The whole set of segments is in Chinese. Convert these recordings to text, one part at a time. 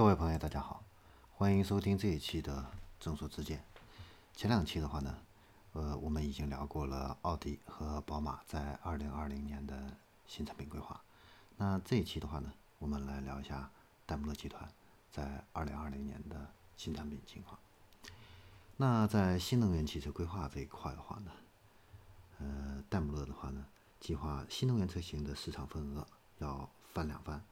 各位朋友，大家好，欢迎收听这一期的正说之见。前两期的话呢，呃，我们已经聊过了奥迪和宝马在二零二零年的新产品规划。那这一期的话呢，我们来聊一下戴姆勒集团在二零二零年的新产品情况。那在新能源汽车规划这一块的话呢，呃，戴姆勒的话呢，计划新能源车型的市场份额要翻两番。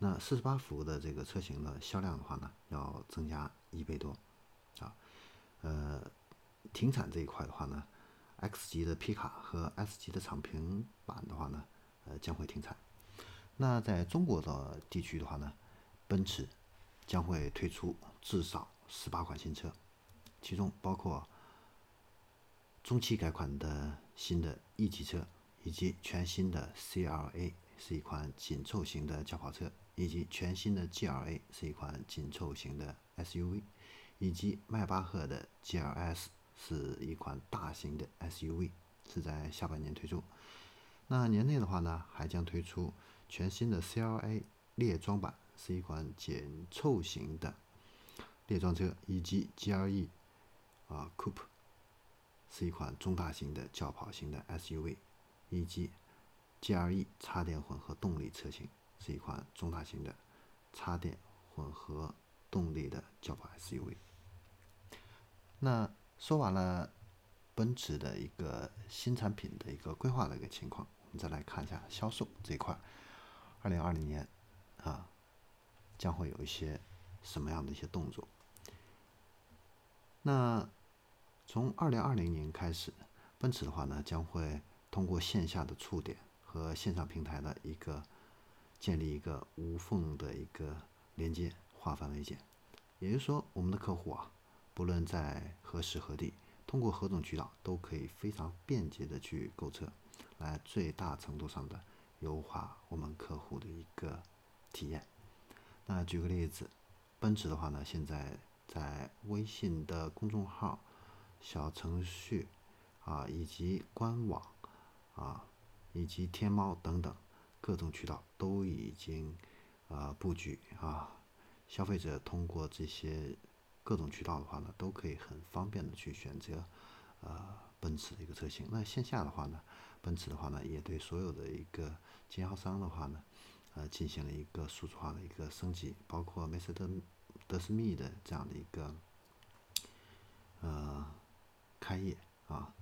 那四十八伏的这个车型的销量的话呢，要增加一倍多，啊，呃，停产这一块的话呢，X 级的皮卡和 S 级的敞篷版的话呢，呃，将会停产。那在中国的地区的话呢，奔驰将会推出至少十八款新车，其中包括中期改款的新的 E 级车，以及全新的 CLA 是一款紧凑型的轿跑车。以及全新的 GLA 是一款紧凑型的 SUV，以及迈巴赫的 GLS 是一款大型的 SUV，是在下半年推出。那年内的话呢，还将推出全新的 CLA 猎装版，是一款紧凑型的猎装车，以及 GLE 啊 Coupe 是一款中大型的轿跑型的 SUV，以及 GLE 插电混合动力车型。是一款中大型的插电混合动力的轿跑 SUV。那说完了奔驰的一个新产品的一个规划的一个情况，我们再来看一下销售这一块。二零二零年啊，将会有一些什么样的一些动作？那从二零二零年开始，奔驰的话呢，将会通过线下的触点和线上平台的一个。建立一个无缝的一个连接，化繁为简。也就是说，我们的客户啊，不论在何时何地，通过何种渠道，都可以非常便捷的去购车，来最大程度上的优化我们客户的一个体验。那举个例子，奔驰的话呢，现在在微信的公众号、小程序啊，以及官网啊，以及天猫等等。各种渠道都已经啊布局啊，消费者通过这些各种渠道的话呢，都可以很方便的去选择呃奔驰的一个车型。那线下的话呢，奔驰的话呢，也对所有的一个经销商的话呢，呃进行了一个数字化的一个升级，包括梅赛德德斯密的这样的一个呃开业啊，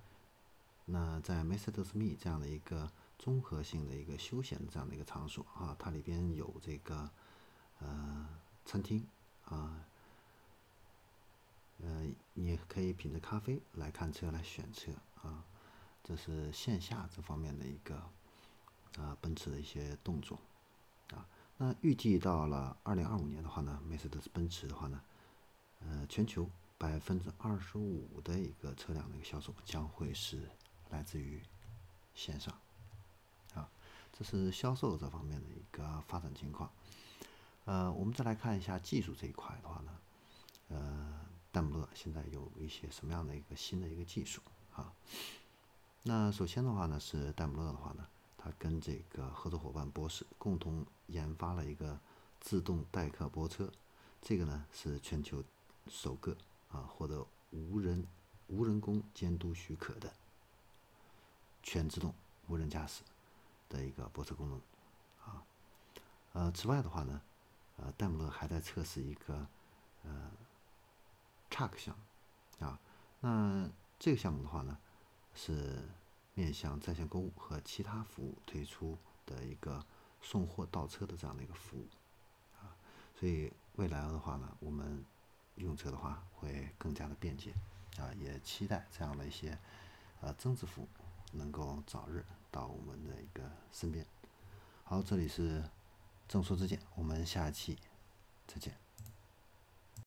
那在梅赛德斯密这样的一个。综合性的一个休闲的这样的一个场所啊，它里边有这个呃餐厅啊，呃，你可以品着咖啡来看车来选车啊，这是线下这方面的一个啊奔驰的一些动作啊。那预计到了二零二五年的话呢，梅赛德斯奔驰的话呢，呃，全球百分之二十五的一个车辆的一个销售将会是来自于线上。这是销售这方面的一个发展情况。呃，我们再来看一下技术这一块的话呢，呃，戴姆勒现在有一些什么样的一个新的一个技术啊？那首先的话呢，是戴姆勒的话呢，它跟这个合作伙伴博士共同研发了一个自动代客泊车，这个呢是全球首个啊获得无人无人工监督许可的全自动无人驾驶。的一个泊车功能，啊，呃，此外的话呢，呃，戴姆勒还在测试一个呃 truck 项目，啊，那这个项目的话呢，是面向在线购物和其他服务推出的一个送货倒车的这样的一个服务，啊，所以未来的话呢，我们用车的话会更加的便捷，啊，也期待这样的一些呃增值服务能够早日。到我们的一个身边。好，这里是正说之见，我们下期再见。